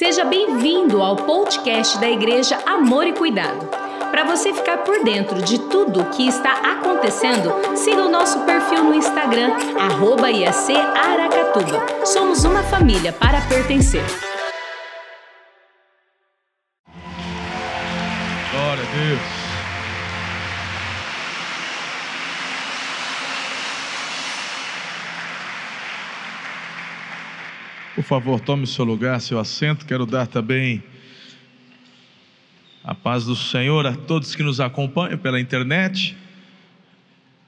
Seja bem-vindo ao podcast da Igreja Amor e Cuidado. Para você ficar por dentro de tudo o que está acontecendo, siga o nosso perfil no Instagram, arroba IAC Aracatuba. Somos uma família para pertencer. Glória a Deus. Favor, tome seu lugar, seu assento. Quero dar também a paz do Senhor a todos que nos acompanham pela internet.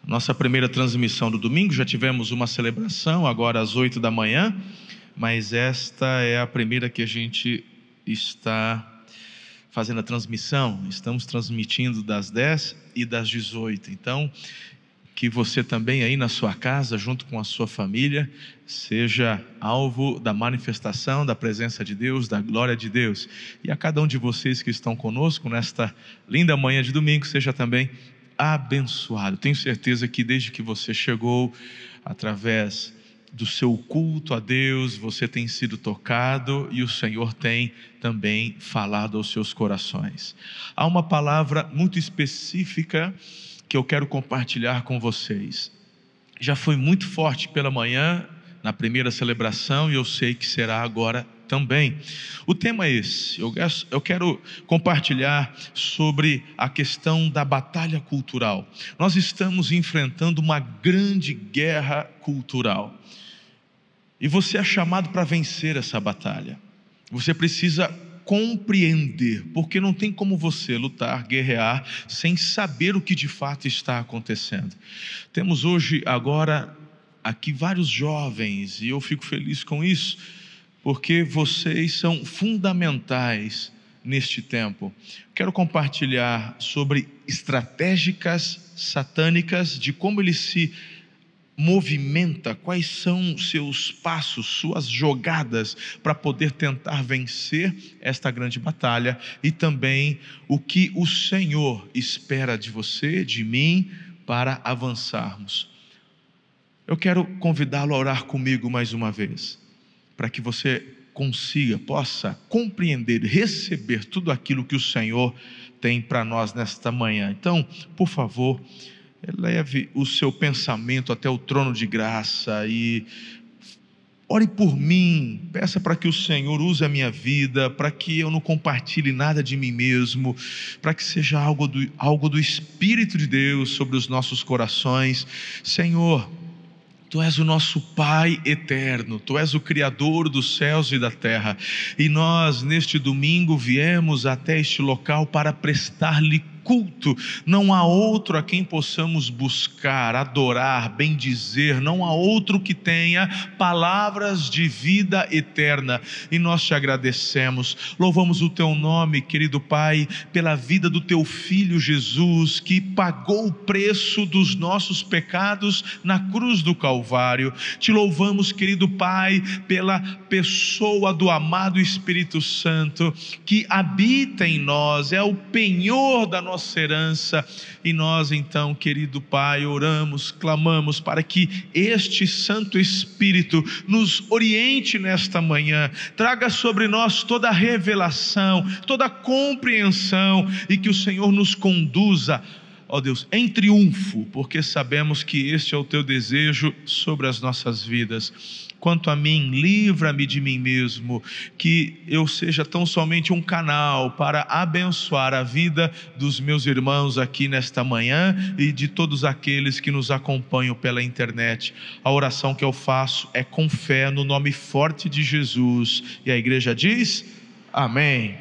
Nossa primeira transmissão do domingo, já tivemos uma celebração agora às oito da manhã, mas esta é a primeira que a gente está fazendo a transmissão. Estamos transmitindo das 10 e das 18. Então, que você também aí na sua casa, junto com a sua família, seja alvo da manifestação da presença de Deus, da glória de Deus. E a cada um de vocês que estão conosco nesta linda manhã de domingo, seja também abençoado. Tenho certeza que desde que você chegou, através do seu culto a Deus, você tem sido tocado e o Senhor tem também falado aos seus corações. Há uma palavra muito específica que eu quero compartilhar com vocês. Já foi muito forte pela manhã, na primeira celebração, e eu sei que será agora também. O tema é esse. Eu quero compartilhar sobre a questão da batalha cultural. Nós estamos enfrentando uma grande guerra cultural. E você é chamado para vencer essa batalha. Você precisa compreender, porque não tem como você lutar, guerrear, sem saber o que de fato está acontecendo. Temos hoje, agora, aqui vários jovens, e eu fico feliz com isso, porque vocês são fundamentais neste tempo. Quero compartilhar sobre estratégicas satânicas, de como eles se movimenta, quais são seus passos, suas jogadas para poder tentar vencer esta grande batalha e também o que o Senhor espera de você, de mim, para avançarmos. Eu quero convidá-lo a orar comigo mais uma vez, para que você consiga, possa compreender, receber tudo aquilo que o Senhor tem para nós nesta manhã. Então, por favor, Leve o seu pensamento até o trono de graça e ore por mim, peça para que o Senhor use a minha vida, para que eu não compartilhe nada de mim mesmo, para que seja algo do, algo do Espírito de Deus sobre os nossos corações. Senhor, Tu és o nosso Pai eterno, Tu és o Criador dos céus e da terra, e nós, neste domingo, viemos até este local para prestar-lhe culto, não há outro a quem possamos buscar, adorar, bendizer, não há outro que tenha palavras de vida eterna. E nós te agradecemos, louvamos o teu nome, querido Pai, pela vida do teu filho Jesus, que pagou o preço dos nossos pecados na cruz do Calvário. Te louvamos, querido Pai, pela pessoa do amado Espírito Santo que habita em nós, é o penhor da nossa nossa herança. E nós, então, querido Pai, oramos, clamamos para que este Santo Espírito nos oriente nesta manhã, traga sobre nós toda a revelação, toda a compreensão e que o Senhor nos conduza ó Deus, em triunfo, porque sabemos que este é o teu desejo sobre as nossas vidas. Quanto a mim, livra-me de mim mesmo, que eu seja tão somente um canal para abençoar a vida dos meus irmãos aqui nesta manhã e de todos aqueles que nos acompanham pela internet. A oração que eu faço é com fé no nome forte de Jesus. E a igreja diz: Amém.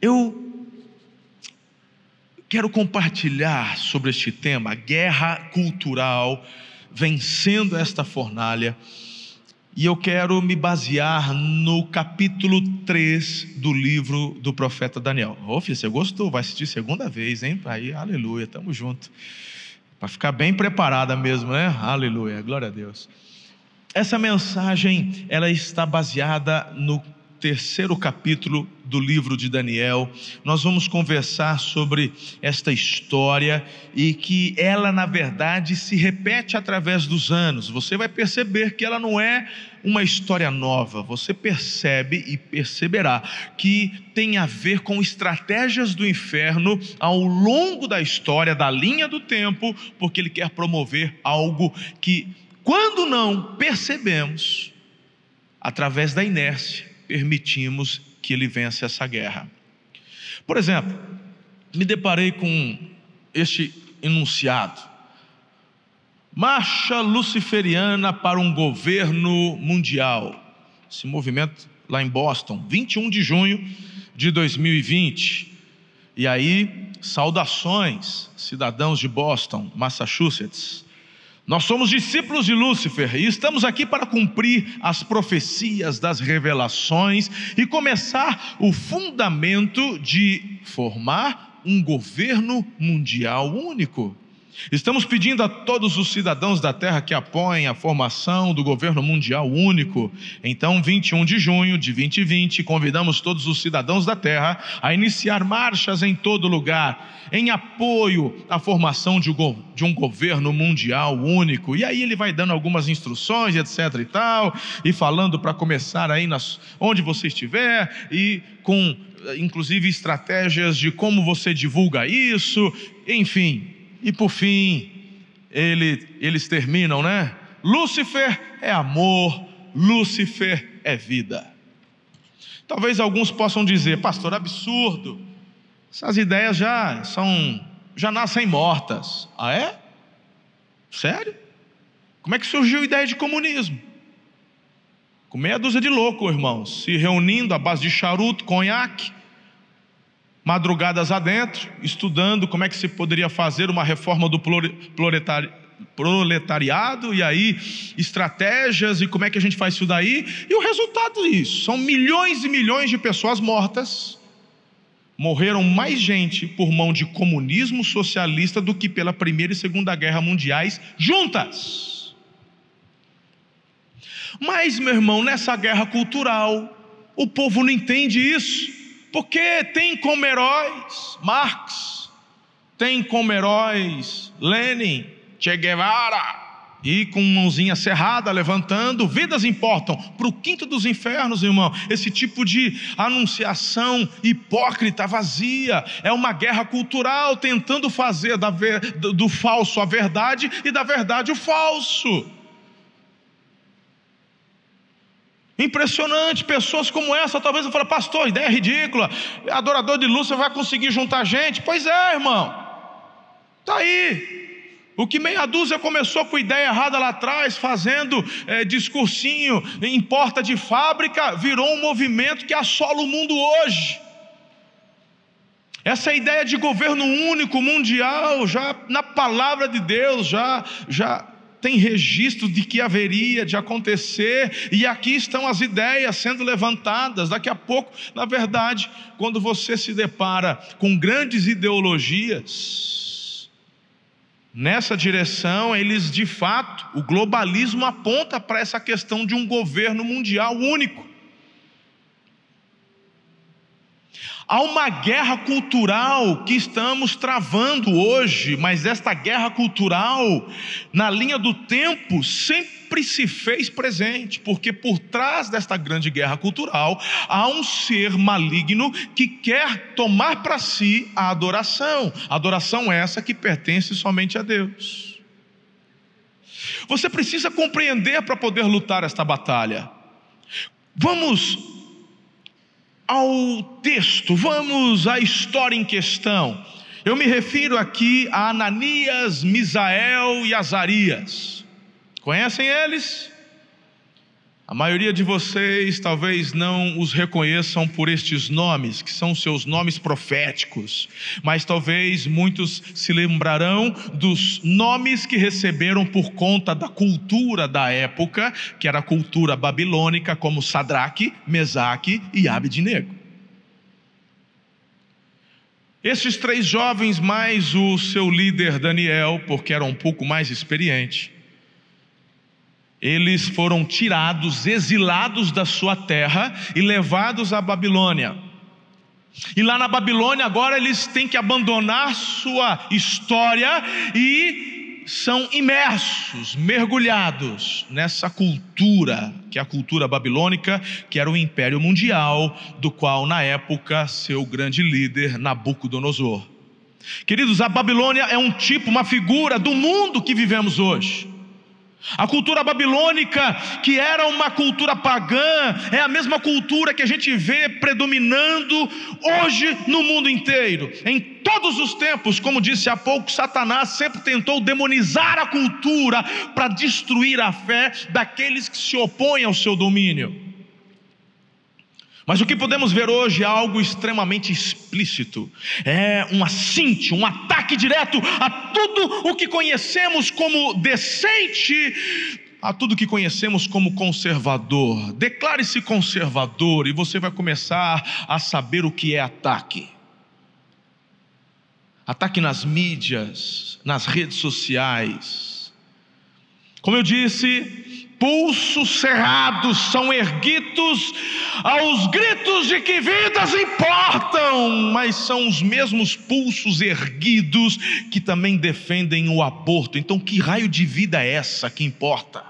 Eu quero compartilhar sobre este tema, guerra cultural, vencendo esta fornalha. E eu quero me basear no capítulo 3 do livro do profeta Daniel. Ô, filho, você gostou? Vai assistir segunda vez, hein? Aí, aleluia, tamo junto. Para ficar bem preparada mesmo, né? Aleluia, glória a Deus. Essa mensagem, ela está baseada no terceiro capítulo do livro de Daniel. Nós vamos conversar sobre esta história e que ela, na verdade, se repete através dos anos. Você vai perceber que ela não é uma história nova. Você percebe e perceberá que tem a ver com estratégias do inferno ao longo da história, da linha do tempo, porque ele quer promover algo que, quando não percebemos, através da inércia, permitimos que ele vença essa guerra. Por exemplo, me deparei com este enunciado: Marcha Luciferiana para um governo mundial. Esse movimento lá em Boston, 21 de junho de 2020. E aí, saudações, cidadãos de Boston, Massachusetts. Nós somos discípulos de Lúcifer e estamos aqui para cumprir as profecias das revelações e começar o fundamento de formar um governo mundial único. Estamos pedindo a todos os cidadãos da Terra que apoiem a formação do governo mundial único. Então, 21 de junho de 2020, convidamos todos os cidadãos da Terra a iniciar marchas em todo lugar, em apoio à formação de um governo mundial único. E aí ele vai dando algumas instruções, etc e tal, e falando para começar aí nas, onde você estiver e com inclusive estratégias de como você divulga isso, enfim, e por fim, ele, eles terminam, né? Lúcifer é amor, Lúcifer é vida. Talvez alguns possam dizer, pastor, absurdo. Essas ideias já são, já nascem mortas. Ah é? Sério? Como é que surgiu a ideia de comunismo? Com meia dúzia de loucos, irmãos, se reunindo à base de charuto, conhaque, madrugadas adentro, estudando como é que se poderia fazer uma reforma do proletariado, e aí estratégias e como é que a gente faz isso daí, e o resultado disso são milhões e milhões de pessoas mortas. Morreram mais gente por mão de comunismo socialista do que pela Primeira e Segunda Guerra Mundiais juntas. Mas, meu irmão, nessa guerra cultural, o povo não entende isso. Porque tem como heróis Marx, tem como heróis Lenin, Che Guevara, e com mãozinha cerrada, levantando, vidas importam. Para o quinto dos infernos, irmão, esse tipo de anunciação hipócrita, vazia, é uma guerra cultural tentando fazer do falso a verdade e da verdade o falso. Impressionante, pessoas como essa, talvez eu fale, pastor, ideia ridícula, adorador de luz, você vai conseguir juntar gente? Pois é, irmão, está aí. O que meia dúzia começou com ideia errada lá atrás, fazendo é, discursinho em porta de fábrica, virou um movimento que assola o mundo hoje. Essa ideia de governo único mundial, já na palavra de Deus, já, já tem registro de que haveria de acontecer, e aqui estão as ideias sendo levantadas. Daqui a pouco, na verdade, quando você se depara com grandes ideologias, nessa direção, eles de fato, o globalismo aponta para essa questão de um governo mundial único. Há uma guerra cultural que estamos travando hoje, mas esta guerra cultural, na linha do tempo, sempre se fez presente, porque por trás desta grande guerra cultural há um ser maligno que quer tomar para si a adoração, adoração essa que pertence somente a Deus. Você precisa compreender para poder lutar esta batalha. Vamos ao texto, vamos à história em questão. Eu me refiro aqui a Ananias, Misael e Azarias. Conhecem eles? A maioria de vocês talvez não os reconheçam por estes nomes, que são seus nomes proféticos, mas talvez muitos se lembrarão dos nomes que receberam por conta da cultura da época, que era a cultura babilônica, como Sadraque, Mesaque e Abednego. Esses três jovens, mais o seu líder Daniel, porque era um pouco mais experiente, eles foram tirados, exilados da sua terra e levados à Babilônia. E lá na Babilônia, agora eles têm que abandonar sua história e são imersos, mergulhados nessa cultura, que é a cultura babilônica, que era o império mundial, do qual na época seu grande líder Nabucodonosor. Queridos, a Babilônia é um tipo, uma figura do mundo que vivemos hoje. A cultura babilônica, que era uma cultura pagã, é a mesma cultura que a gente vê predominando hoje no mundo inteiro. Em todos os tempos, como disse há pouco, Satanás sempre tentou demonizar a cultura para destruir a fé daqueles que se opõem ao seu domínio. Mas o que podemos ver hoje é algo extremamente explícito, é um assinte, um ataque direto a tudo o que conhecemos como decente, a tudo que conhecemos como conservador. Declare-se conservador e você vai começar a saber o que é ataque. Ataque nas mídias, nas redes sociais. Como eu disse, pulsos cerrados são erguidos aos gritos de que vidas importam, mas são os mesmos pulsos erguidos que também defendem o aborto. Então, que raio de vida é essa que importa?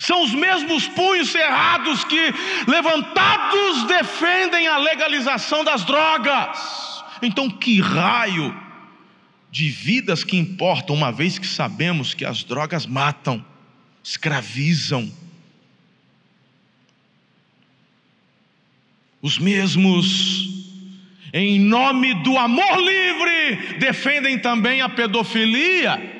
São os mesmos punhos cerrados que, levantados, defendem a legalização das drogas. Então, que raio de vidas que importam, uma vez que sabemos que as drogas matam, escravizam. Os mesmos, em nome do amor livre, defendem também a pedofilia,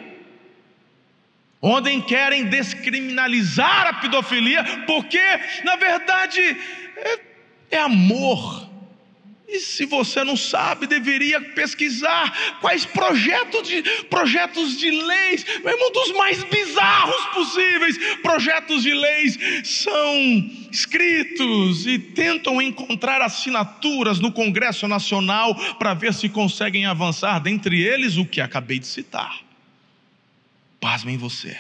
onde querem descriminalizar a pedofilia, porque, na verdade, é, é amor e se você não sabe, deveria pesquisar quais projetos de, projetos de leis, meu irmão, dos mais bizarros possíveis, projetos de leis são escritos e tentam encontrar assinaturas no Congresso Nacional para ver se conseguem avançar, dentre eles o que acabei de citar. Pasmem você.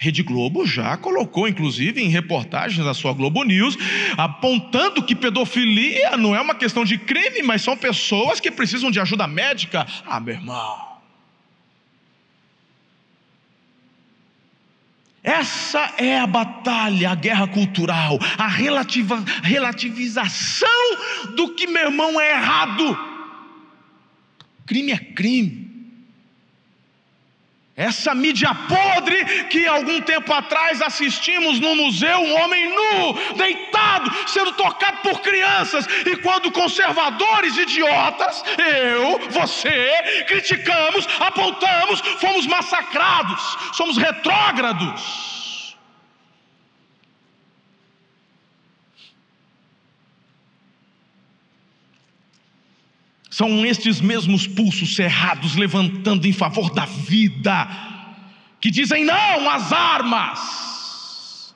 Rede Globo já colocou, inclusive, em reportagens da sua Globo News, apontando que pedofilia não é uma questão de crime, mas são pessoas que precisam de ajuda médica. Ah, meu irmão. Essa é a batalha, a guerra cultural, a relativa, relativização do que, meu irmão, é errado. Crime é crime. Essa mídia podre que algum tempo atrás assistimos no museu, um homem nu, deitado, sendo tocado por crianças, e quando conservadores idiotas, eu, você, criticamos, apontamos, fomos massacrados, somos retrógrados. São estes mesmos pulsos cerrados levantando em favor da vida, que dizem não às armas.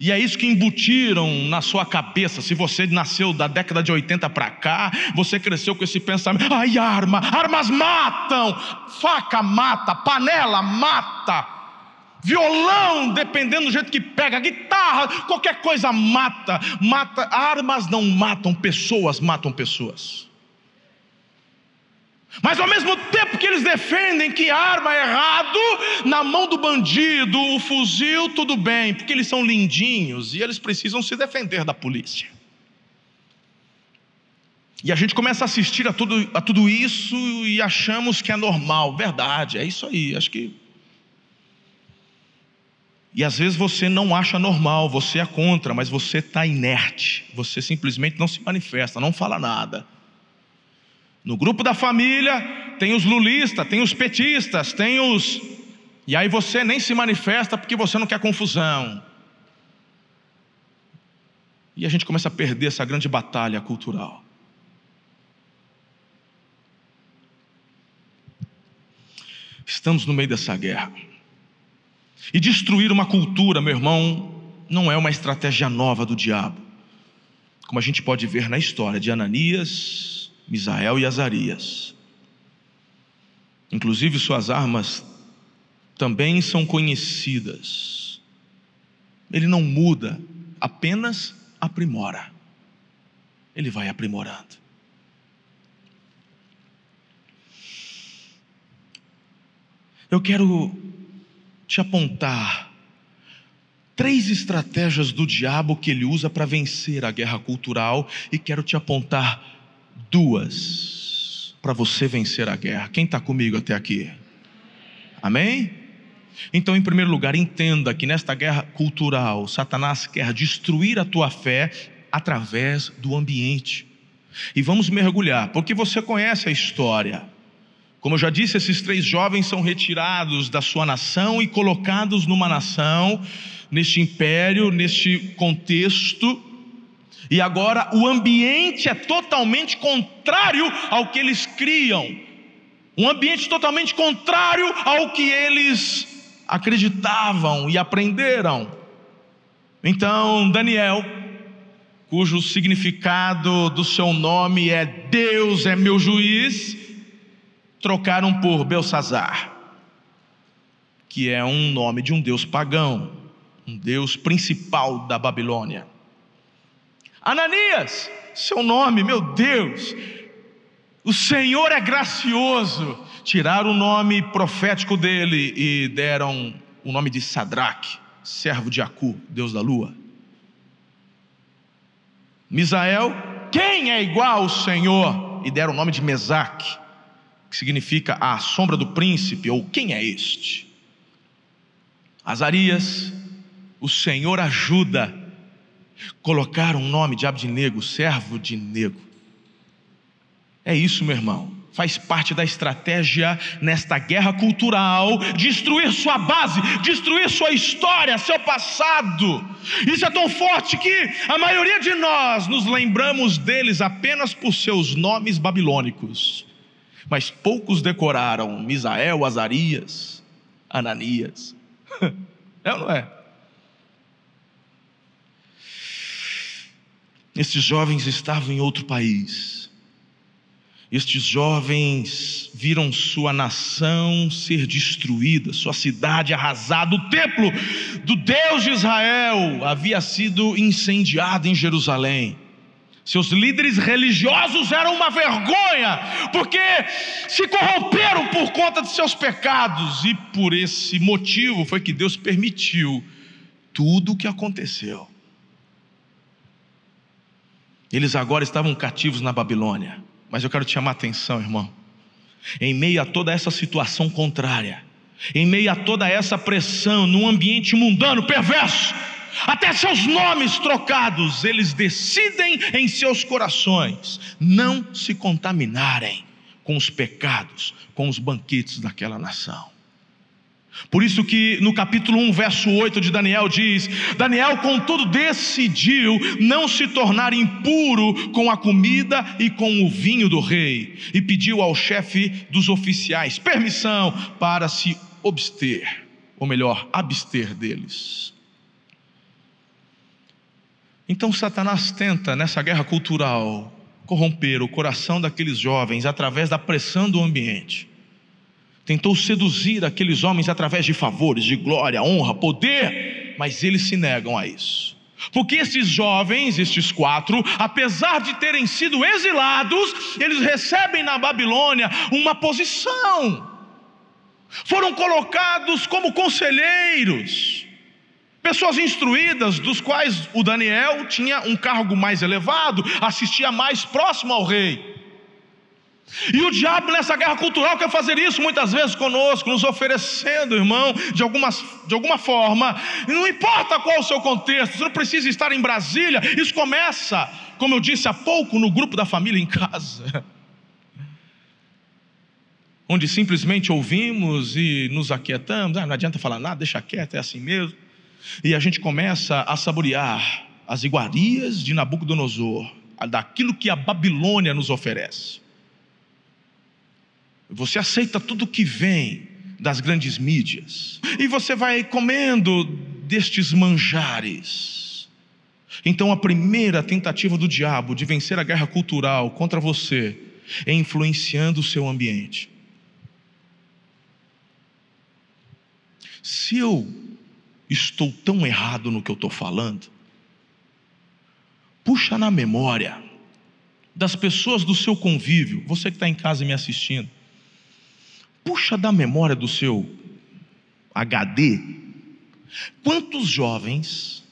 E é isso que embutiram na sua cabeça. Se você nasceu da década de 80 para cá, você cresceu com esse pensamento: ai, arma, armas matam, faca mata, panela mata, violão, dependendo do jeito que pega, guitarra, qualquer coisa mata, mata. Armas não matam pessoas, matam pessoas. Mas ao mesmo tempo que eles defendem que arma é errado, na mão do bandido, o fuzil, tudo bem, porque eles são lindinhos e eles precisam se defender da polícia. E a gente começa a assistir a tudo, a tudo isso e achamos que é normal, verdade, é isso aí, acho que. E às vezes você não acha normal, você é contra, mas você está inerte, você simplesmente não se manifesta, não fala nada. No grupo da família tem os lulistas, tem os petistas, tem os. E aí você nem se manifesta porque você não quer confusão. E a gente começa a perder essa grande batalha cultural. Estamos no meio dessa guerra. E destruir uma cultura, meu irmão, não é uma estratégia nova do diabo. Como a gente pode ver na história de Ananias, Misael e Azarias. Inclusive, suas armas também são conhecidas. Ele não muda, apenas aprimora. Ele vai aprimorando. Eu quero te apontar três estratégias do diabo que ele usa para vencer a guerra cultural e quero te apontar duas para você vencer a guerra. Quem está comigo até aqui? Amém? Então, em primeiro lugar, entenda que nesta guerra cultural, Satanás quer destruir a tua fé através do ambiente. E vamos mergulhar, porque você conhece a história. Como eu já disse, esses três jovens são retirados da sua nação e colocados numa nação, neste império, neste contexto, e agora o ambiente é totalmente contrário ao que eles criam, um ambiente totalmente contrário ao que eles acreditavam e aprenderam. Então, Daniel, cujo significado do seu nome é Deus é meu juiz, trocaram por Belsazar, que é um nome de um deus pagão, um deus principal da Babilônia. Ananias, seu nome, meu Deus, o Senhor é gracioso. Tiraram o nome profético dele e deram o nome de Sadraque, servo de Acu, deus da lua. Misael, quem é igual ao Senhor? E deram o nome de Mesaque que significa a sombra do príncipe, ou quem é este? Azarias, o Senhor ajuda. Colocaram o nome de Abdinego, servo de Nego. É isso, meu irmão. Faz parte da estratégia nesta guerra cultural destruir sua base, destruir sua história, seu passado. Isso é tão forte que a maioria de nós nos lembramos deles apenas por seus nomes babilônicos mas poucos decoraram Misael, Azarias, Ananias. É ou não é? Estes jovens estavam em outro país. Estes jovens viram sua nação ser destruída, sua cidade arrasada, o templo do Deus de Israel havia sido incendiado em Jerusalém. Seus líderes religiosos eram uma vergonha, porque se corromperam por conta de seus pecados, e por esse motivo foi que Deus permitiu tudo o que aconteceu. Eles agora estavam cativos na Babilônia, mas eu quero te chamar a atenção, irmão. Em meio a toda essa situação contrária, em meio a toda essa pressão, num ambiente mundano, perverso, até seus nomes trocados, eles decidem em seus corações não se contaminarem com os pecados, com os banquetes daquela nação. Por isso que no capítulo 1, verso 8 de Daniel diz: Daniel, contudo, decidiu não se tornar impuro com a comida e com o vinho do rei, e pediu ao chefe dos oficiais permissão para se obster, ou melhor, abster deles. Então Satanás tenta, nessa guerra cultural, corromper o coração daqueles jovens através da pressão do ambiente. Tentou seduzir aqueles homens através de favores, de glória, honra, poder, mas eles se negam a isso. Porque esses jovens, estes quatro, apesar de terem sido exilados, eles recebem na Babilônia uma posição. Foram colocados como conselheiros Pessoas instruídas, dos quais o Daniel tinha um cargo mais elevado, assistia mais próximo ao rei. E o diabo nessa guerra cultural quer fazer isso muitas vezes conosco, nos oferecendo, irmão, de, algumas, de alguma forma, não importa qual o seu contexto, você não precisa estar em Brasília, isso começa, como eu disse há pouco, no grupo da família em casa, onde simplesmente ouvimos e nos aquietamos, ah, não adianta falar nada, deixa quieto, é assim mesmo. E a gente começa a saborear as iguarias de Nabucodonosor, daquilo que a Babilônia nos oferece. Você aceita tudo que vem das grandes mídias, e você vai comendo destes manjares. Então, a primeira tentativa do diabo de vencer a guerra cultural contra você é influenciando o seu ambiente. Se eu estou tão errado no que eu estou falando? puxa na memória das pessoas do seu convívio, você que está em casa me assistindo, puxa da memória do seu HD, quantos jovens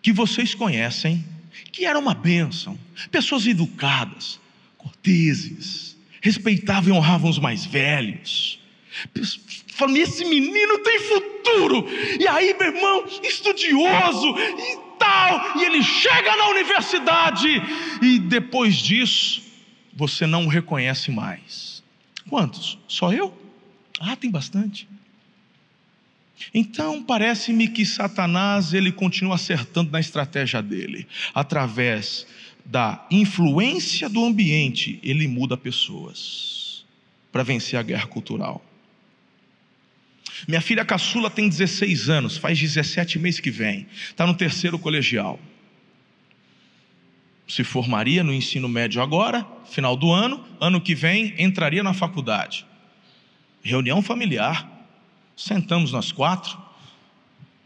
que vocês conhecem que eram uma bênção, pessoas educadas, corteses, respeitavam e honravam os mais velhos. Falando, esse menino tem futuro. E aí, meu irmão, estudioso e tal. E ele chega na universidade. E depois disso, você não o reconhece mais. Quantos? Só eu? Ah, tem bastante. Então parece-me que Satanás ele continua acertando na estratégia dele, através da influência do ambiente, ele muda pessoas para vencer a guerra cultural. Minha filha caçula tem 16 anos, faz 17 meses que vem, está no terceiro colegial. Se formaria no ensino médio agora, final do ano, ano que vem entraria na faculdade. Reunião familiar, sentamos nós quatro,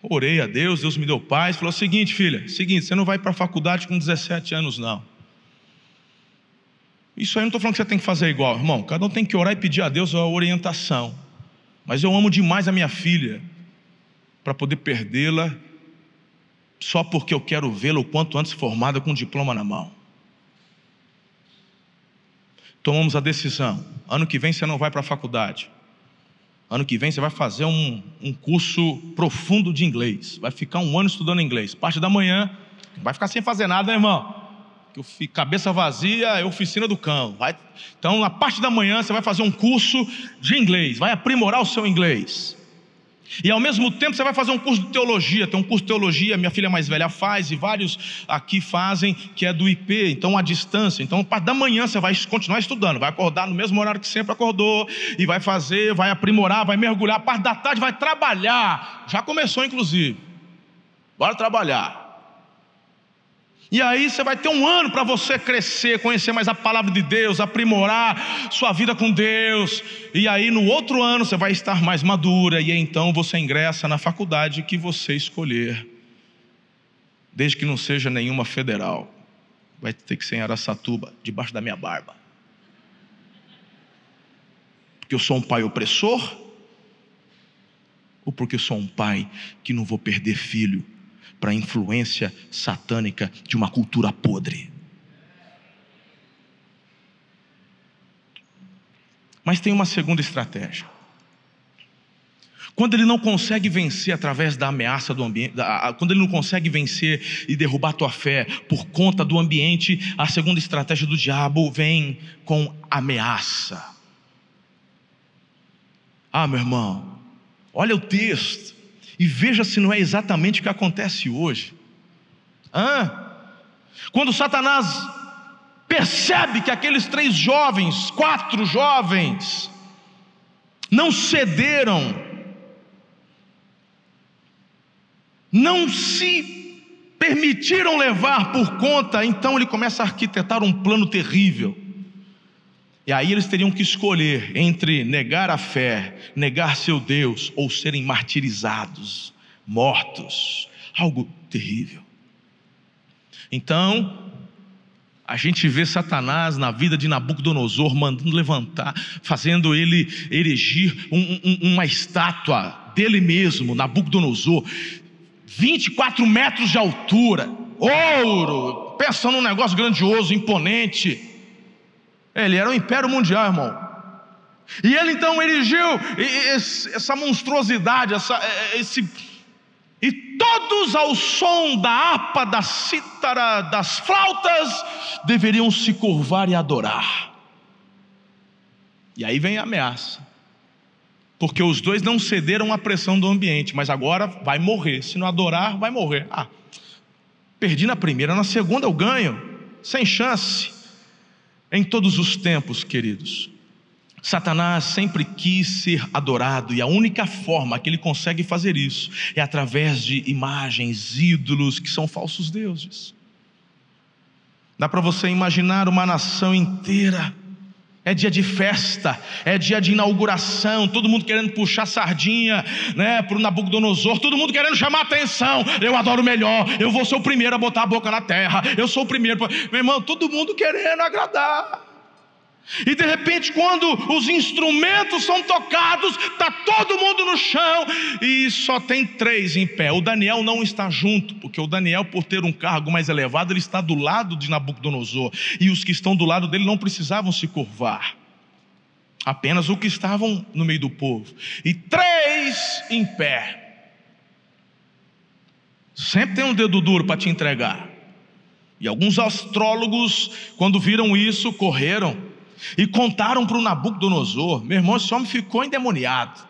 orei a Deus, Deus me deu paz, falou: seguinte, filha, seguinte, você não vai para a faculdade com 17 anos, não. Isso aí não estou falando que você tem que fazer igual, irmão. Cada um tem que orar e pedir a Deus a orientação. Mas eu amo demais a minha filha, para poder perdê-la, só porque eu quero vê-la o quanto antes formada com um diploma na mão. Tomamos a decisão: ano que vem você não vai para a faculdade. Ano que vem você vai fazer um, um curso profundo de inglês. Vai ficar um ano estudando inglês. Parte da manhã, vai ficar sem fazer nada, né, irmão? Que cabeça vazia é oficina do cão. Vai, então, na parte da manhã, você vai fazer um curso de inglês, vai aprimorar o seu inglês. E ao mesmo tempo você vai fazer um curso de teologia. Tem um curso de teologia, minha filha mais velha faz, e vários aqui fazem, que é do IP, então a distância. Então, parte da manhã você vai continuar estudando, vai acordar no mesmo horário que sempre acordou, e vai fazer, vai aprimorar, vai mergulhar. Parte da tarde vai trabalhar. Já começou, inclusive. Bora trabalhar. E aí você vai ter um ano para você crescer, conhecer mais a palavra de Deus, aprimorar sua vida com Deus. E aí no outro ano você vai estar mais madura e então você ingressa na faculdade que você escolher. Desde que não seja nenhuma federal. Vai ter que ser em Araçatuba, debaixo da minha barba. Porque eu sou um pai opressor? Ou porque eu sou um pai que não vou perder filho para a influência satânica de uma cultura podre. Mas tem uma segunda estratégia. Quando ele não consegue vencer através da ameaça do ambiente, quando ele não consegue vencer e derrubar a tua fé por conta do ambiente, a segunda estratégia do diabo vem com ameaça. Ah, meu irmão, olha o texto. E veja se não é exatamente o que acontece hoje. Hã? Quando Satanás percebe que aqueles três jovens, quatro jovens, não cederam, não se permitiram levar por conta, então ele começa a arquitetar um plano terrível. E aí eles teriam que escolher entre negar a fé, negar seu Deus ou serem martirizados, mortos. Algo terrível. Então, a gente vê Satanás na vida de Nabucodonosor mandando levantar, fazendo ele erigir um, um, uma estátua dele mesmo, Nabucodonosor, 24 metros de altura, ouro, pensa num negócio grandioso, imponente. Ele era o império mundial, irmão. E ele então erigiu essa monstruosidade, essa, é, é, esse. E todos ao som da harpa, da cítara, das flautas, deveriam se curvar e adorar. E aí vem a ameaça. Porque os dois não cederam à pressão do ambiente, mas agora vai morrer. Se não adorar, vai morrer. Ah, perdi na primeira, na segunda eu ganho, sem chance. Em todos os tempos, queridos, Satanás sempre quis ser adorado e a única forma que ele consegue fazer isso é através de imagens, ídolos que são falsos deuses. Dá para você imaginar uma nação inteira É dia de festa, é dia de inauguração, todo mundo querendo puxar sardinha né, para o Nabucodonosor, todo mundo querendo chamar atenção. Eu adoro melhor, eu vou ser o primeiro a botar a boca na terra, eu sou o primeiro. Meu irmão, todo mundo querendo agradar. E de repente, quando os instrumentos são tocados, está todo mundo no chão e só tem três em pé. O Daniel não está junto, porque o Daniel, por ter um cargo mais elevado, ele está do lado de Nabucodonosor. E os que estão do lado dele não precisavam se curvar, apenas os que estavam no meio do povo. E três em pé. Sempre tem um dedo duro para te entregar. E alguns astrólogos, quando viram isso, correram e contaram para o Nabucodonosor. Meu irmão, esse homem ficou endemoniado.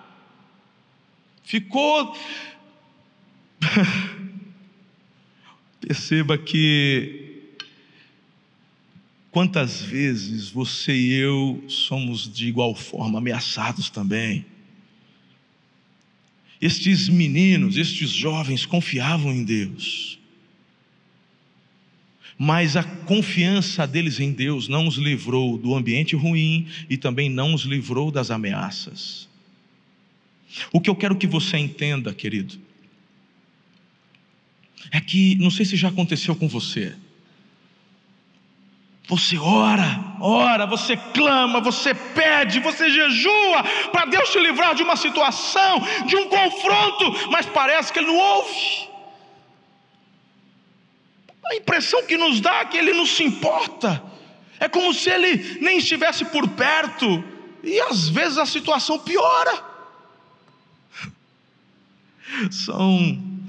Ficou. Perceba que quantas vezes você e eu somos de igual forma ameaçados também. Estes meninos, estes jovens confiavam em Deus mas a confiança deles em Deus não os livrou do ambiente ruim e também não os livrou das ameaças. O que eu quero que você entenda, querido, é que, não sei se já aconteceu com você, você ora, ora, você clama, você pede, você jejua para Deus te livrar de uma situação, de um confronto, mas parece que Ele não ouve. A impressão que nos dá é que ele não se importa. É como se ele nem estivesse por perto. E às vezes a situação piora. São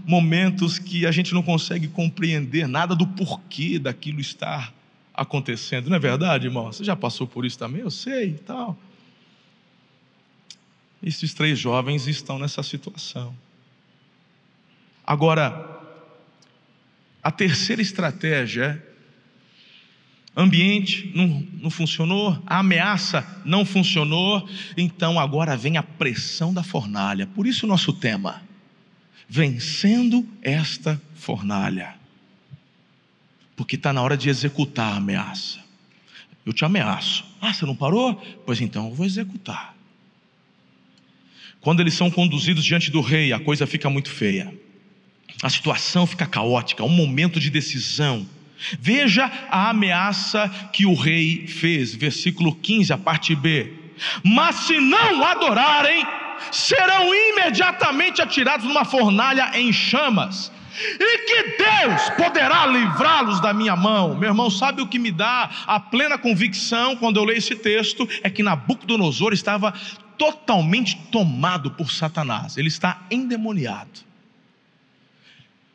momentos que a gente não consegue compreender nada do porquê daquilo estar acontecendo. Não é verdade, irmão? Você já passou por isso também? Eu sei e tal. Esses três jovens estão nessa situação. Agora, a terceira estratégia é ambiente não, não funcionou, a ameaça não funcionou, então agora vem a pressão da fornalha. Por isso o nosso tema, vencendo esta fornalha. Porque está na hora de executar a ameaça. Eu te ameaço. Ah, você não parou? Pois então eu vou executar. Quando eles são conduzidos diante do rei, a coisa fica muito feia a situação fica caótica, um momento de decisão. Veja a ameaça que o rei fez, versículo 15, a parte B. Mas se não adorarem, serão imediatamente atirados numa fornalha em chamas. E que Deus poderá livrá-los da minha mão. Meu irmão, sabe o que me dá a plena convicção quando eu leio esse texto? É que Nabucodonosor estava totalmente tomado por Satanás, ele está endemoniado.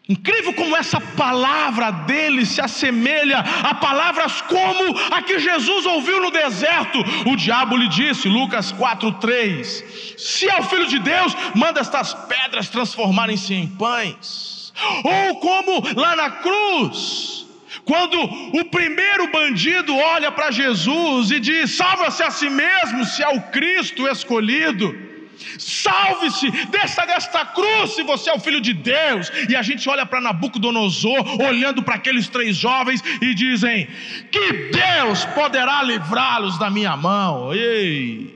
Incrível como essa palavra dele se assemelha a palavras como a que Jesus ouviu no deserto. O diabo lhe disse, Lucas 4:3, se é o filho de Deus, manda estas pedras transformarem-se em pães. Ou como lá na cruz, quando o primeiro bandido olha para Jesus e diz: Salva-se a si mesmo, se é o Cristo escolhido. Salve-se, desça desta cruz se você é o filho de Deus. E a gente olha para Nabucodonosor, olhando para aqueles três jovens e dizem: Que Deus poderá livrá-los da minha mão. Ei!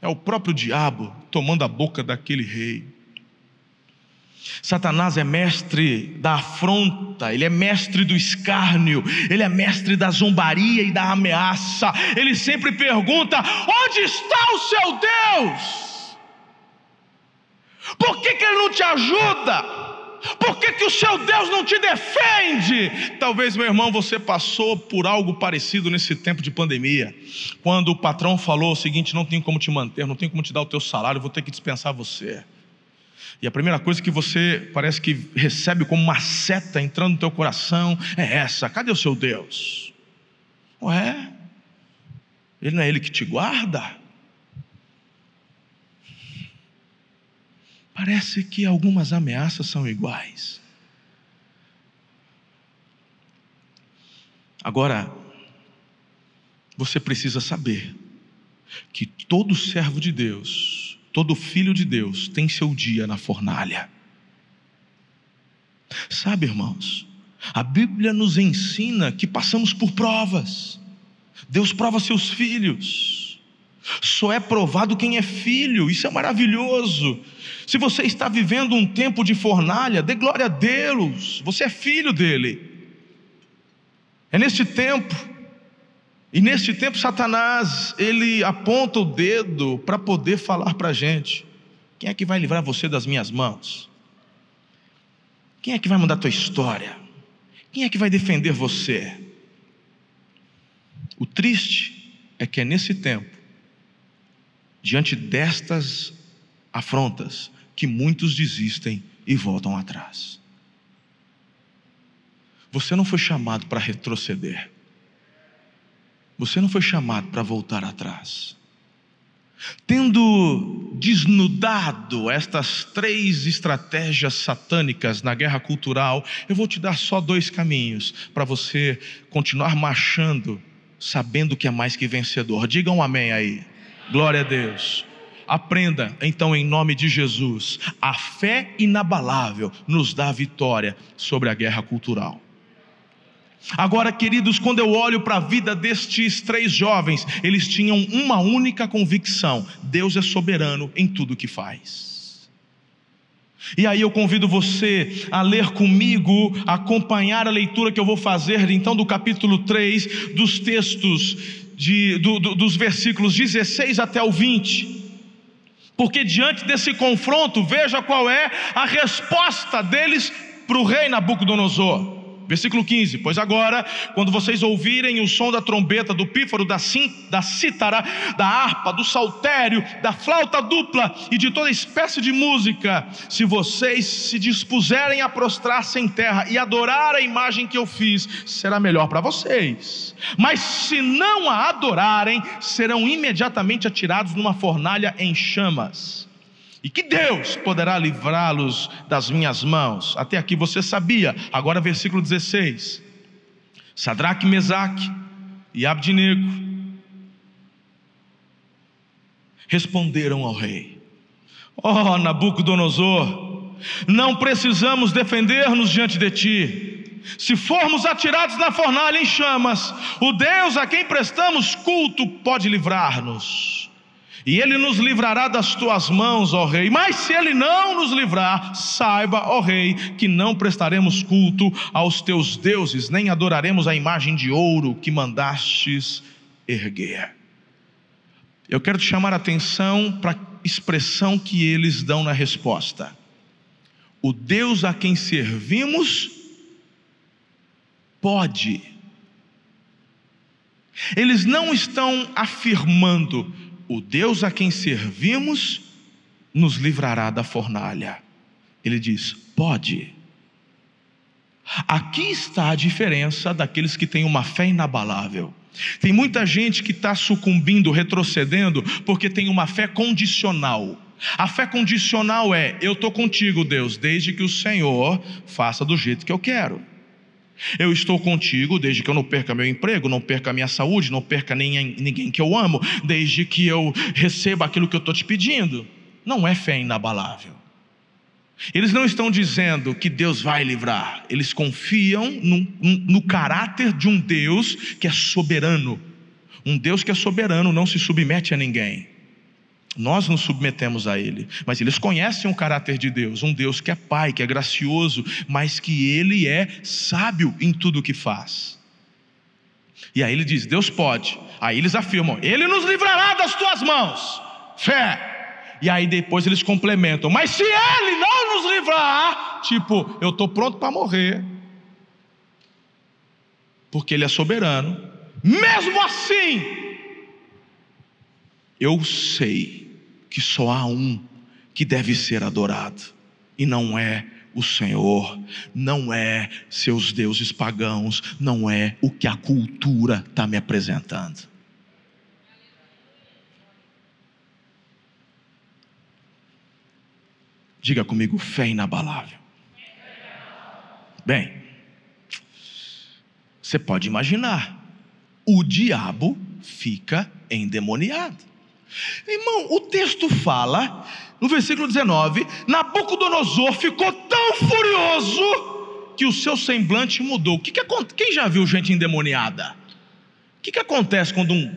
É o próprio diabo tomando a boca daquele rei. Satanás é mestre da afronta, ele é mestre do escárnio, ele é mestre da zombaria e da ameaça. Ele sempre pergunta: onde está o seu Deus? Por que, que ele não te ajuda? Por que, que o seu Deus não te defende? Talvez, meu irmão, você passou por algo parecido nesse tempo de pandemia, quando o patrão falou o seguinte: não tem como te manter, não tem como te dar o teu salário, vou ter que dispensar você. E a primeira coisa que você parece que recebe como uma seta entrando no teu coração é essa: cadê o seu Deus? Ué, ele não é ele que te guarda? Parece que algumas ameaças são iguais. Agora, você precisa saber que todo servo de Deus Todo filho de Deus tem seu dia na fornalha. Sabe, irmãos, a Bíblia nos ensina que passamos por provas. Deus prova seus filhos. Só é provado quem é filho, isso é maravilhoso. Se você está vivendo um tempo de fornalha, dê glória a Deus, você é filho dele. É neste tempo, e neste tempo, Satanás, ele aponta o dedo para poder falar para a gente: quem é que vai livrar você das minhas mãos? Quem é que vai mudar a tua história? Quem é que vai defender você? O triste é que é nesse tempo, diante destas afrontas, que muitos desistem e voltam atrás. Você não foi chamado para retroceder. Você não foi chamado para voltar atrás. Tendo desnudado estas três estratégias satânicas na guerra cultural, eu vou te dar só dois caminhos para você continuar marchando, sabendo que é mais que vencedor. Digam um amém aí. Glória a Deus. Aprenda, então, em nome de Jesus, a fé inabalável nos dá vitória sobre a guerra cultural. Agora, queridos, quando eu olho para a vida destes três jovens, eles tinham uma única convicção: Deus é soberano em tudo que faz. E aí eu convido você a ler comigo, acompanhar a leitura que eu vou fazer, então, do capítulo 3, dos textos, de, do, do, dos versículos 16 até o 20. Porque diante desse confronto, veja qual é a resposta deles para o rei Nabucodonosor. Versículo 15: Pois agora, quando vocês ouvirem o som da trombeta, do pífaro, da, sim, da cítara, da harpa, do saltério, da flauta dupla e de toda espécie de música, se vocês se dispuserem a prostrar-se em terra e adorar a imagem que eu fiz, será melhor para vocês. Mas se não a adorarem, serão imediatamente atirados numa fornalha em chamas e que Deus poderá livrá-los das minhas mãos. Até aqui você sabia. Agora, versículo 16: Sadraque, Mesaque e Abdinego responderam ao rei: Ó oh, Nabucodonosor, não precisamos defender-nos diante de ti. Se formos atirados na fornalha em chamas, o Deus a quem prestamos culto pode livrar-nos e ele nos livrará das tuas mãos, ó rei. Mas se ele não nos livrar, saiba, ó rei, que não prestaremos culto aos teus deuses, nem adoraremos a imagem de ouro que mandastes erguer. Eu quero te chamar a atenção para a expressão que eles dão na resposta. O Deus a quem servimos pode. Eles não estão afirmando, o Deus a quem servimos nos livrará da fornalha. Ele diz: pode. Aqui está a diferença daqueles que têm uma fé inabalável. Tem muita gente que está sucumbindo, retrocedendo, porque tem uma fé condicional. A fé condicional é: eu estou contigo, Deus, desde que o Senhor faça do jeito que eu quero. Eu estou contigo desde que eu não perca meu emprego, não perca minha saúde, não perca nem, ninguém que eu amo, desde que eu receba aquilo que eu estou te pedindo. Não é fé inabalável. Eles não estão dizendo que Deus vai livrar, eles confiam no, no caráter de um Deus que é soberano. Um Deus que é soberano não se submete a ninguém. Nós nos submetemos a Ele, mas eles conhecem o caráter de Deus, um Deus que é Pai, que é gracioso, mas que Ele é sábio em tudo o que faz. E aí ele diz: Deus pode. Aí eles afirmam: Ele nos livrará das tuas mãos. Fé. E aí depois eles complementam: Mas se Ele não nos livrar, tipo, eu estou pronto para morrer, porque Ele é soberano. Mesmo assim, eu sei que só há um que deve ser adorado, e não é o Senhor, não é seus deuses pagãos, não é o que a cultura está me apresentando. Diga comigo, fé inabalável. Bem, você pode imaginar, o diabo fica endemoniado. Irmão, o texto fala, no versículo 19: Nabucodonosor ficou tão furioso que o seu semblante mudou. O que que, quem já viu gente endemoniada? O que, que acontece quando um,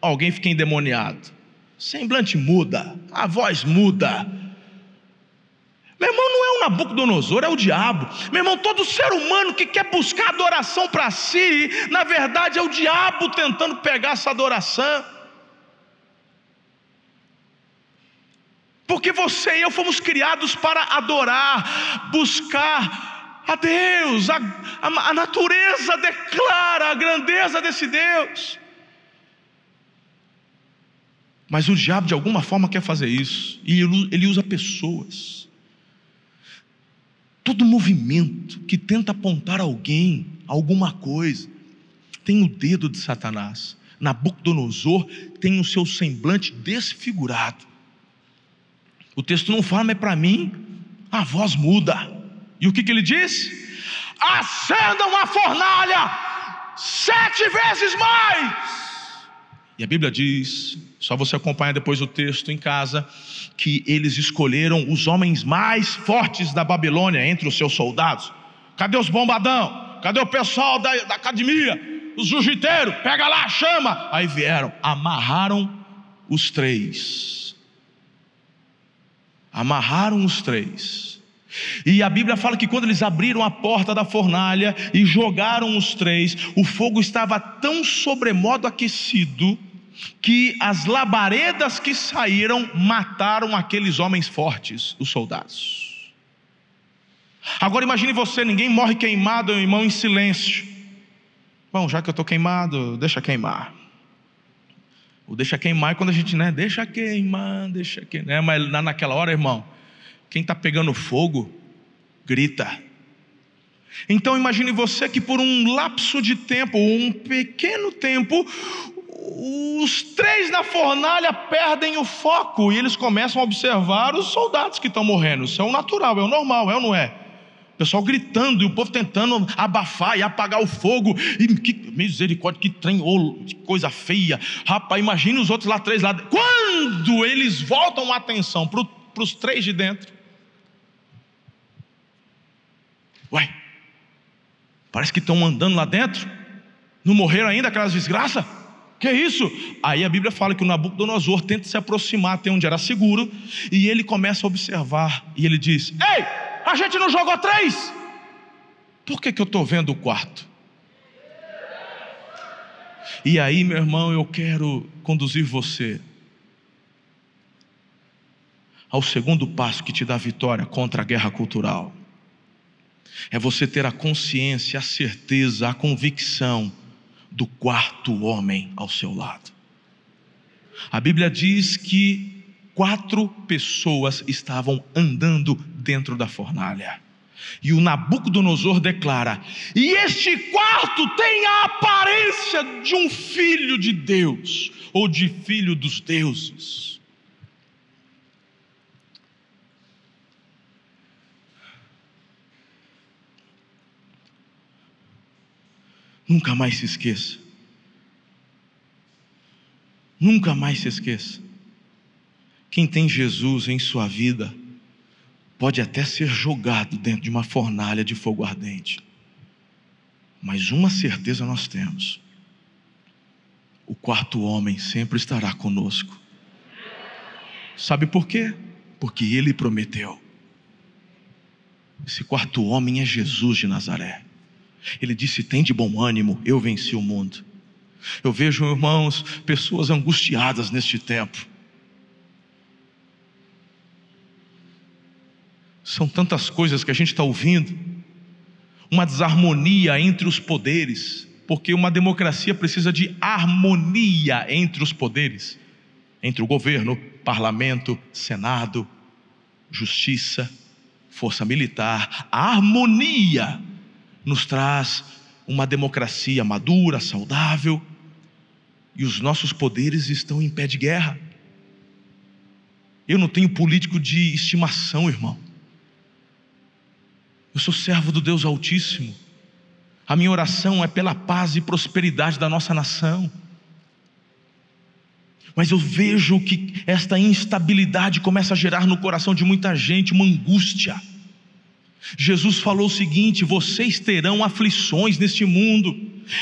alguém fica endemoniado? semblante muda, a voz muda. Meu irmão, não é o Nabucodonosor, é o diabo. Meu irmão, todo ser humano que quer buscar adoração para si, na verdade é o diabo tentando pegar essa adoração. Porque você e eu fomos criados para adorar, buscar a Deus, a, a, a natureza declara a grandeza desse Deus. Mas o diabo, de alguma forma, quer fazer isso, e ele usa pessoas. Todo movimento que tenta apontar alguém, alguma coisa, tem o dedo de Satanás. Nabucodonosor tem o seu semblante desfigurado. O texto não fala, mas para mim, a voz muda. E o que, que ele diz? Acendam a fornalha sete vezes mais. E a Bíblia diz, só você acompanha depois o texto em casa, que eles escolheram os homens mais fortes da Babilônia entre os seus soldados. Cadê os bombadão? Cadê o pessoal da, da academia? Os jiu-jiteiros? Pega lá, chama. Aí vieram, amarraram os três. Amarraram os três e a Bíblia fala que quando eles abriram a porta da fornalha e jogaram os três, o fogo estava tão sobremodo aquecido que as labaredas que saíram mataram aqueles homens fortes, os soldados. Agora imagine você, ninguém morre queimado, irmão, em silêncio. Bom, já que eu estou queimado, deixa queimar. O deixa queimar é quando a gente, né, deixa queimar, deixa queimar. Né? Mas naquela hora, irmão, quem está pegando fogo, grita. Então imagine você que por um lapso de tempo, um pequeno tempo, os três na fornalha perdem o foco e eles começam a observar os soldados que estão morrendo. Isso é o natural, é o normal, é ou não é? O pessoal gritando e o povo tentando abafar e apagar o fogo. E que misericórdia, que trem, oh, que coisa feia. Rapaz, imagine os outros lá três lá. Quando eles voltam a atenção para os três de dentro, Uai, parece que estão andando lá dentro. Não morreram ainda aquelas desgraças? Que é isso? Aí a Bíblia fala que o Nabucodonosor tenta se aproximar até onde era seguro e ele começa a observar e ele diz: Ei, a gente não jogou três? Por que, que eu estou vendo o quarto? E aí, meu irmão, eu quero conduzir você ao segundo passo que te dá vitória contra a guerra cultural é você ter a consciência, a certeza, a convicção do quarto homem ao seu lado. A Bíblia diz que quatro pessoas estavam andando dentro da fornalha. E o Nabucodonosor declara: E este quarto tem a aparência de um filho de Deus, ou de filho dos deuses. Nunca mais se esqueça. Nunca mais se esqueça. Quem tem Jesus em sua vida pode até ser jogado dentro de uma fornalha de fogo ardente. Mas uma certeza nós temos: o quarto homem sempre estará conosco. Sabe por quê? Porque ele prometeu. Esse quarto homem é Jesus de Nazaré. Ele disse: Tem de bom ânimo, eu venci o mundo. Eu vejo, irmãos, pessoas angustiadas neste tempo. São tantas coisas que a gente está ouvindo, uma desarmonia entre os poderes, porque uma democracia precisa de harmonia entre os poderes entre o governo, parlamento, senado, justiça, força militar, a harmonia nos traz uma democracia madura, saudável, e os nossos poderes estão em pé de guerra. Eu não tenho político de estimação, irmão. Eu sou servo do Deus Altíssimo. A minha oração é pela paz e prosperidade da nossa nação. Mas eu vejo que esta instabilidade começa a gerar no coração de muita gente uma angústia Jesus falou o seguinte: vocês terão aflições neste mundo,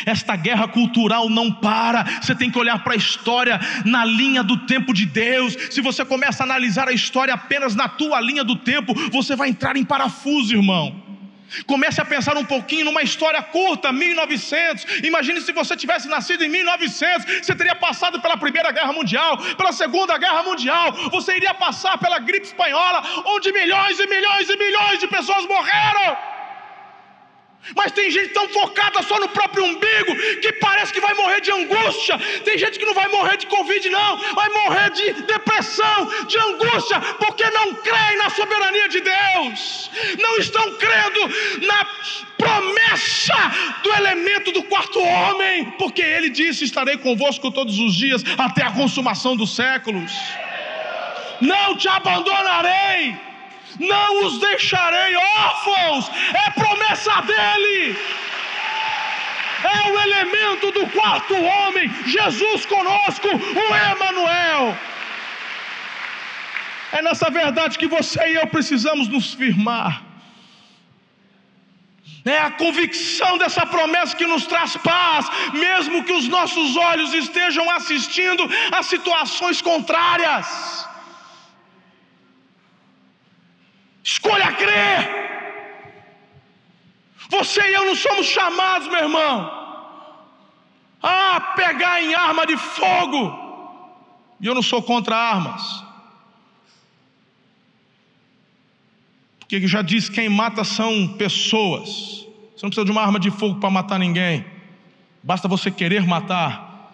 Esta guerra cultural não para. Você tem que olhar para a história na linha do tempo de Deus. Se você começa a analisar a história apenas na tua linha do tempo, você vai entrar em parafuso, irmão. Comece a pensar um pouquinho numa história curta, 1900. Imagine se você tivesse nascido em 1900, você teria passado pela Primeira Guerra Mundial, pela Segunda Guerra Mundial, você iria passar pela gripe espanhola, onde milhões e milhões e milhões de pessoas morreram. Mas tem gente tão focada só no próprio umbigo que parece que vai morrer de angústia. Tem gente que não vai morrer de Covid, não, vai morrer de depressão, de angústia, porque não creem na soberania de Deus, não estão crendo na promessa do elemento do quarto homem, porque ele disse: Estarei convosco todos os dias até a consumação dos séculos. Não te abandonarei não os deixarei órfãos, é promessa dele. É o elemento do quarto homem, Jesus conosco, o Emanuel. É nessa verdade que você e eu precisamos nos firmar. É a convicção dessa promessa que nos traz paz, mesmo que os nossos olhos estejam assistindo a situações contrárias. Escolha crer. Você e eu não somos chamados, meu irmão, a pegar em arma de fogo. E eu não sou contra armas. Porque já disse: quem mata são pessoas. Você não precisa de uma arma de fogo para matar ninguém. Basta você querer matar.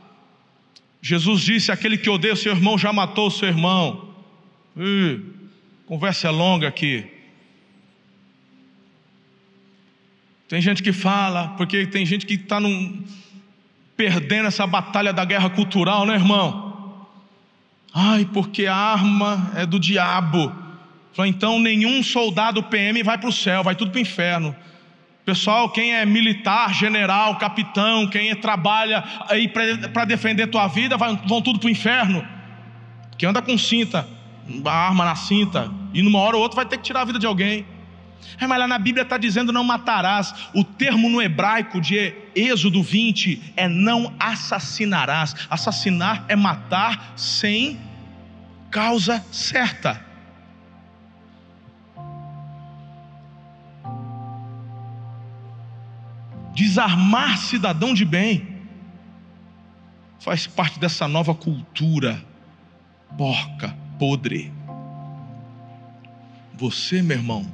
Jesus disse: aquele que odeia seu irmão já matou o seu irmão. Conversa longa aqui. Tem gente que fala, porque tem gente que está perdendo essa batalha da guerra cultural, né, irmão? Ai, porque a arma é do diabo. Então nenhum soldado PM vai para o céu, vai tudo para o inferno. Pessoal, quem é militar, general, capitão, quem é, trabalha aí para defender tua vida, vão tudo para o inferno. Quem anda com cinta, a arma na cinta, e numa hora ou outra vai ter que tirar a vida de alguém. É, mas lá na Bíblia está dizendo não matarás. O termo no hebraico de Êxodo 20 é não assassinarás. Assassinar é matar sem causa certa. Desarmar cidadão de bem faz parte dessa nova cultura porca podre. Você, meu irmão,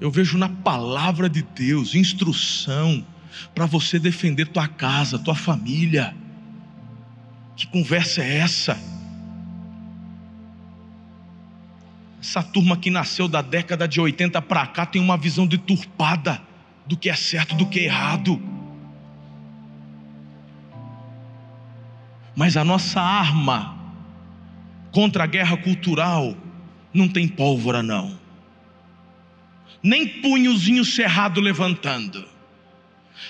eu vejo na palavra de Deus instrução para você defender tua casa, tua família. Que conversa é essa? Essa turma que nasceu da década de 80 para cá tem uma visão deturpada do que é certo, do que é errado. Mas a nossa arma contra a guerra cultural, não tem pólvora, não. Nem punhozinho cerrado levantando.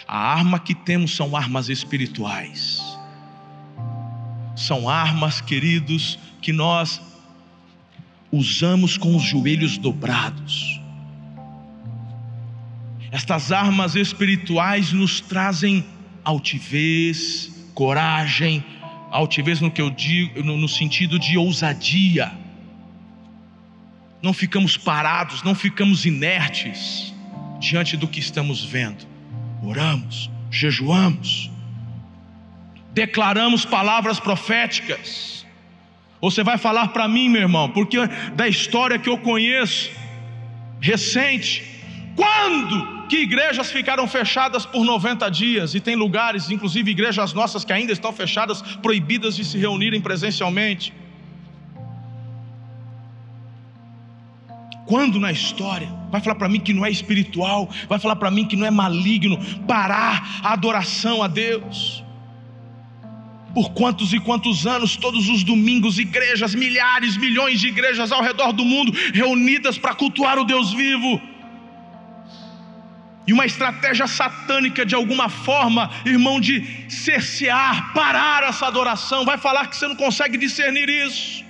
A arma que temos são armas espirituais. São armas, queridos, que nós usamos com os joelhos dobrados. Estas armas espirituais nos trazem altivez, coragem, altivez no que eu digo, no, no sentido de ousadia. Não ficamos parados, não ficamos inertes diante do que estamos vendo. Oramos, jejuamos, declaramos palavras proféticas. Você vai falar para mim, meu irmão, porque da história que eu conheço, recente, quando que igrejas ficaram fechadas por 90 dias, e tem lugares, inclusive igrejas nossas, que ainda estão fechadas, proibidas de se reunirem presencialmente. Quando na história vai falar para mim que não é espiritual, vai falar para mim que não é maligno parar a adoração a Deus? Por quantos e quantos anos, todos os domingos, igrejas, milhares, milhões de igrejas ao redor do mundo reunidas para cultuar o Deus vivo e uma estratégia satânica de alguma forma, irmão, de cercear, parar essa adoração, vai falar que você não consegue discernir isso.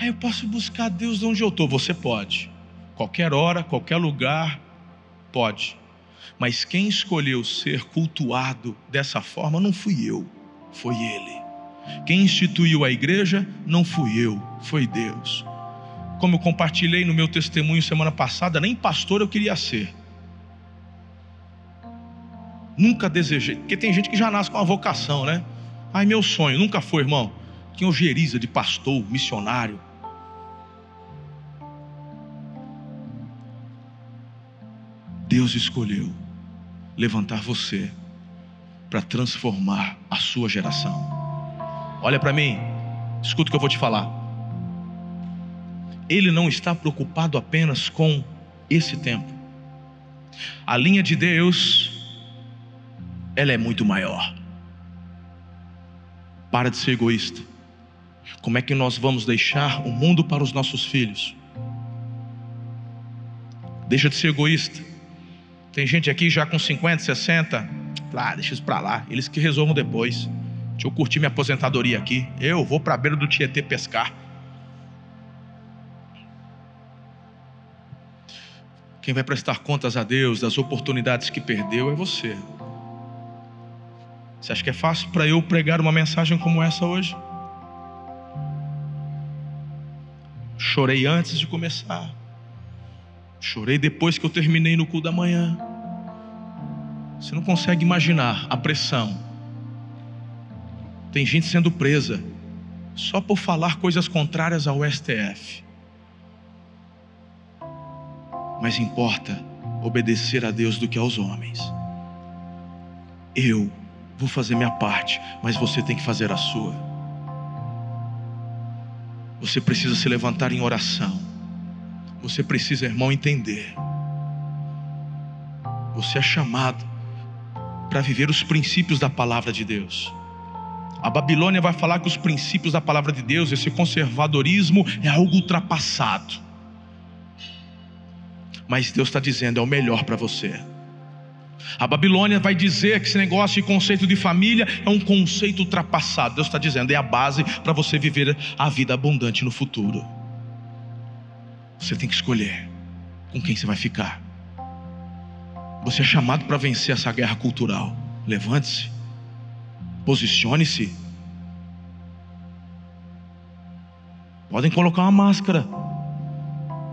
Aí eu posso buscar Deus de onde eu estou, você pode. qualquer hora, qualquer lugar, pode. Mas quem escolheu ser cultuado dessa forma não fui eu, foi Ele. Quem instituiu a igreja não fui eu, foi Deus. Como eu compartilhei no meu testemunho semana passada, nem pastor eu queria ser. Nunca desejei, porque tem gente que já nasce com uma vocação, né? Ai, meu sonho, nunca foi, irmão. Que ojeriza de pastor, missionário. Deus escolheu levantar você para transformar a sua geração. Olha para mim, escuta o que eu vou te falar. Ele não está preocupado apenas com esse tempo. A linha de Deus, ela é muito maior. Para de ser egoísta. Como é que nós vamos deixar o mundo para os nossos filhos? Deixa de ser egoísta. Tem gente aqui já com 50, 60. Lá, deixa isso para lá. Eles que resolvam depois. Deixa eu curtir minha aposentadoria aqui. Eu vou para a beira do Tietê pescar. Quem vai prestar contas a Deus das oportunidades que perdeu é você. Você acha que é fácil para eu pregar uma mensagem como essa hoje? Chorei antes de começar. Chorei depois que eu terminei no cu da manhã. Você não consegue imaginar a pressão tem gente sendo presa só por falar coisas contrárias ao STF. Mas importa obedecer a Deus do que aos homens. Eu vou fazer minha parte, mas você tem que fazer a sua. Você precisa se levantar em oração. Você precisa, irmão, entender. Você é chamado para viver os princípios da palavra de Deus. A Babilônia vai falar que os princípios da palavra de Deus, esse conservadorismo, é algo ultrapassado. Mas Deus está dizendo, é o melhor para você. A Babilônia vai dizer que esse negócio de conceito de família é um conceito ultrapassado. Deus está dizendo, é a base para você viver a vida abundante no futuro. Você tem que escolher com quem você vai ficar. Você é chamado para vencer essa guerra cultural. Levante-se Posicione-se. Podem colocar uma máscara,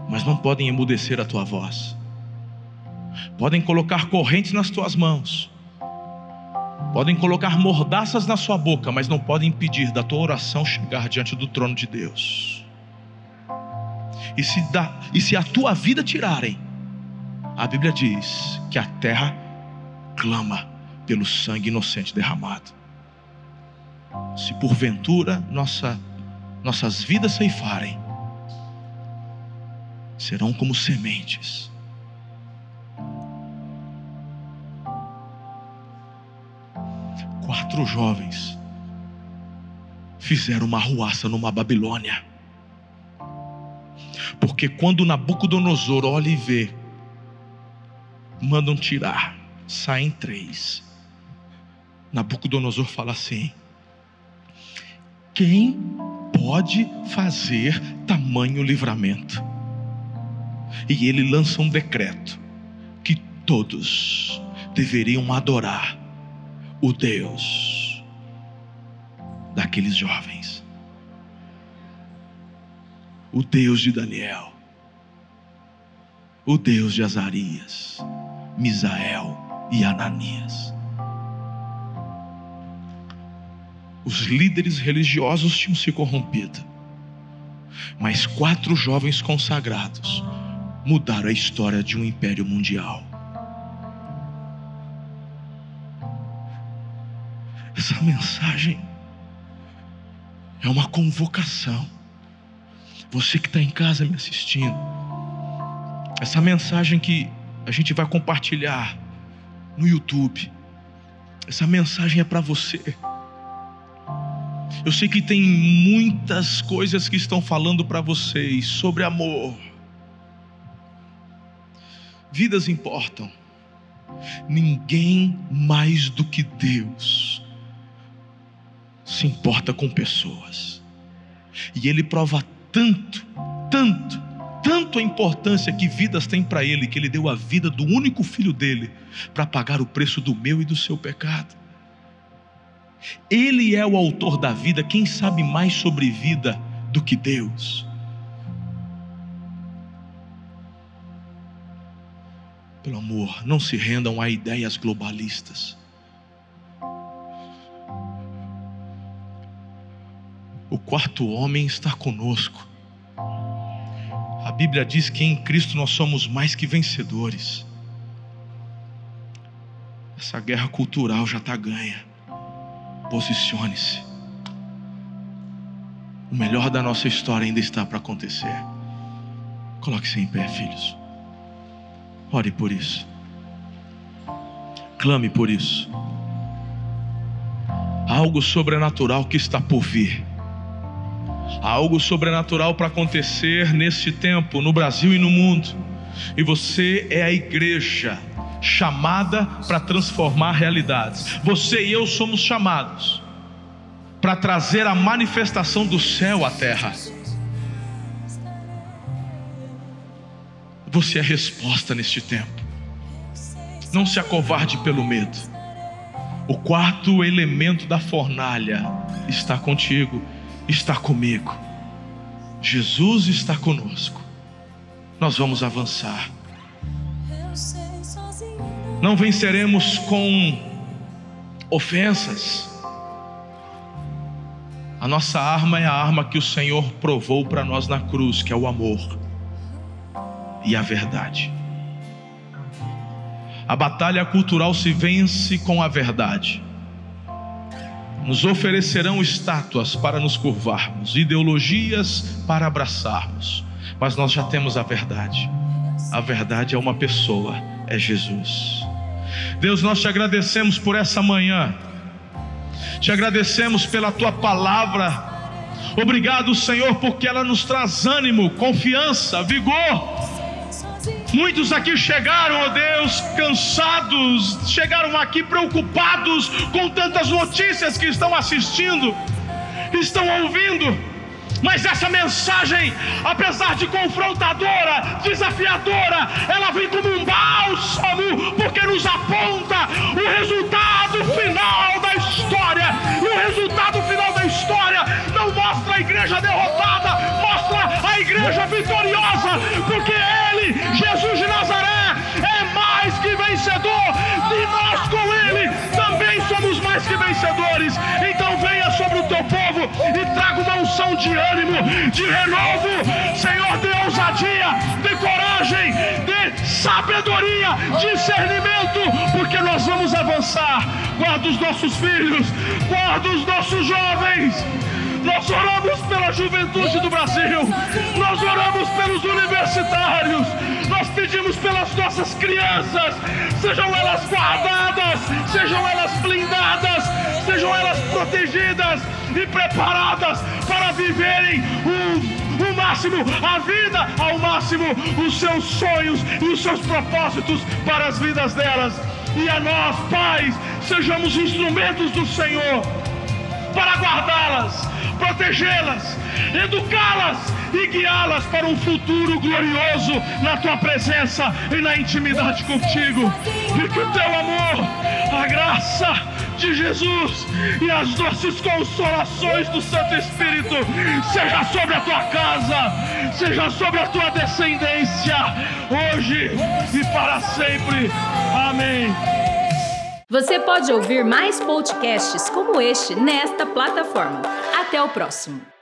mas não podem emudecer a tua voz. Podem colocar correntes nas tuas mãos. Podem colocar mordaças na sua boca, mas não podem impedir da tua oração chegar diante do trono de Deus. E se, dá, e se a tua vida tirarem, a Bíblia diz que a terra clama pelo sangue inocente derramado se porventura nossa, nossas vidas ceifarem, serão como sementes. Quatro jovens fizeram uma ruaça numa Babilônia. Porque quando Nabucodonosor olha e vê, mandam tirar, saem três. Nabucodonosor fala assim: quem pode fazer tamanho livramento? E ele lança um decreto que todos deveriam adorar o Deus daqueles jovens. O Deus de Daniel, o Deus de Azarias, Misael e Ananias. Os líderes religiosos tinham se corrompido. Mas quatro jovens consagrados mudaram a história de um império mundial. Essa mensagem é uma convocação. Você que está em casa me assistindo, essa mensagem que a gente vai compartilhar no YouTube, essa mensagem é para você eu sei que tem muitas coisas que estão falando para vocês sobre amor. Vidas importam. Ninguém mais do que Deus se importa com pessoas. E Ele prova tanto, tanto, tanto a importância que vidas têm para Ele, que Ele deu a vida do único filho dele para pagar o preço do meu e do seu pecado. Ele é o autor da vida, quem sabe mais sobre vida do que Deus? Pelo amor, não se rendam a ideias globalistas. O quarto homem está conosco. A Bíblia diz que em Cristo nós somos mais que vencedores. Essa guerra cultural já está ganha. Posicione-se. O melhor da nossa história ainda está para acontecer. Coloque-se em pé, filhos. Ore por isso. Clame por isso. Há algo sobrenatural que está por vir. Há algo sobrenatural para acontecer neste tempo, no Brasil e no mundo. E você é a igreja chamada para transformar realidades. Você e eu somos chamados para trazer a manifestação do céu à terra. Você é resposta neste tempo. Não se acovarde pelo medo. O quarto elemento da fornalha está contigo, está comigo. Jesus está conosco. Nós vamos avançar. Não venceremos com ofensas. A nossa arma é a arma que o Senhor provou para nós na cruz, que é o amor e a verdade. A batalha cultural se vence com a verdade. Nos oferecerão estátuas para nos curvarmos, ideologias para abraçarmos, mas nós já temos a verdade. A verdade é uma pessoa, é Jesus. Deus, nós te agradecemos por essa manhã, te agradecemos pela tua palavra. Obrigado, Senhor, porque ela nos traz ânimo, confiança, vigor Muitos aqui chegaram, ó Deus, cansados, chegaram aqui preocupados com tantas notícias que estão assistindo, estão ouvindo. Mas essa mensagem, apesar de confrontadora, desafiadora, ela vem de ânimo, de renovo. Senhor, dê ousadia, dê coragem, dê sabedoria, discernimento, porque nós vamos avançar. Guarda os nossos filhos, guarda os nossos jovens. Nós oramos pela juventude do Brasil, nós oramos pelos universitários, nós pedimos pelas nossas crianças, sejam elas guardadas, sejam elas blindadas, sejam elas protegidas e preparadas para viverem o, o máximo, a vida ao máximo, os seus sonhos e os seus propósitos para as vidas delas. E a nós, pais, sejamos instrumentos do Senhor para guardá-las, protegê-las, educá-las e guiá-las para um futuro glorioso na tua presença e na intimidade contigo. E que o teu amor, a graça de Jesus e as doces consolações do Santo Espírito seja sobre a tua casa, seja sobre a tua descendência, hoje e para sempre. Amém. Você pode ouvir mais podcasts como este nesta plataforma. Até o próximo.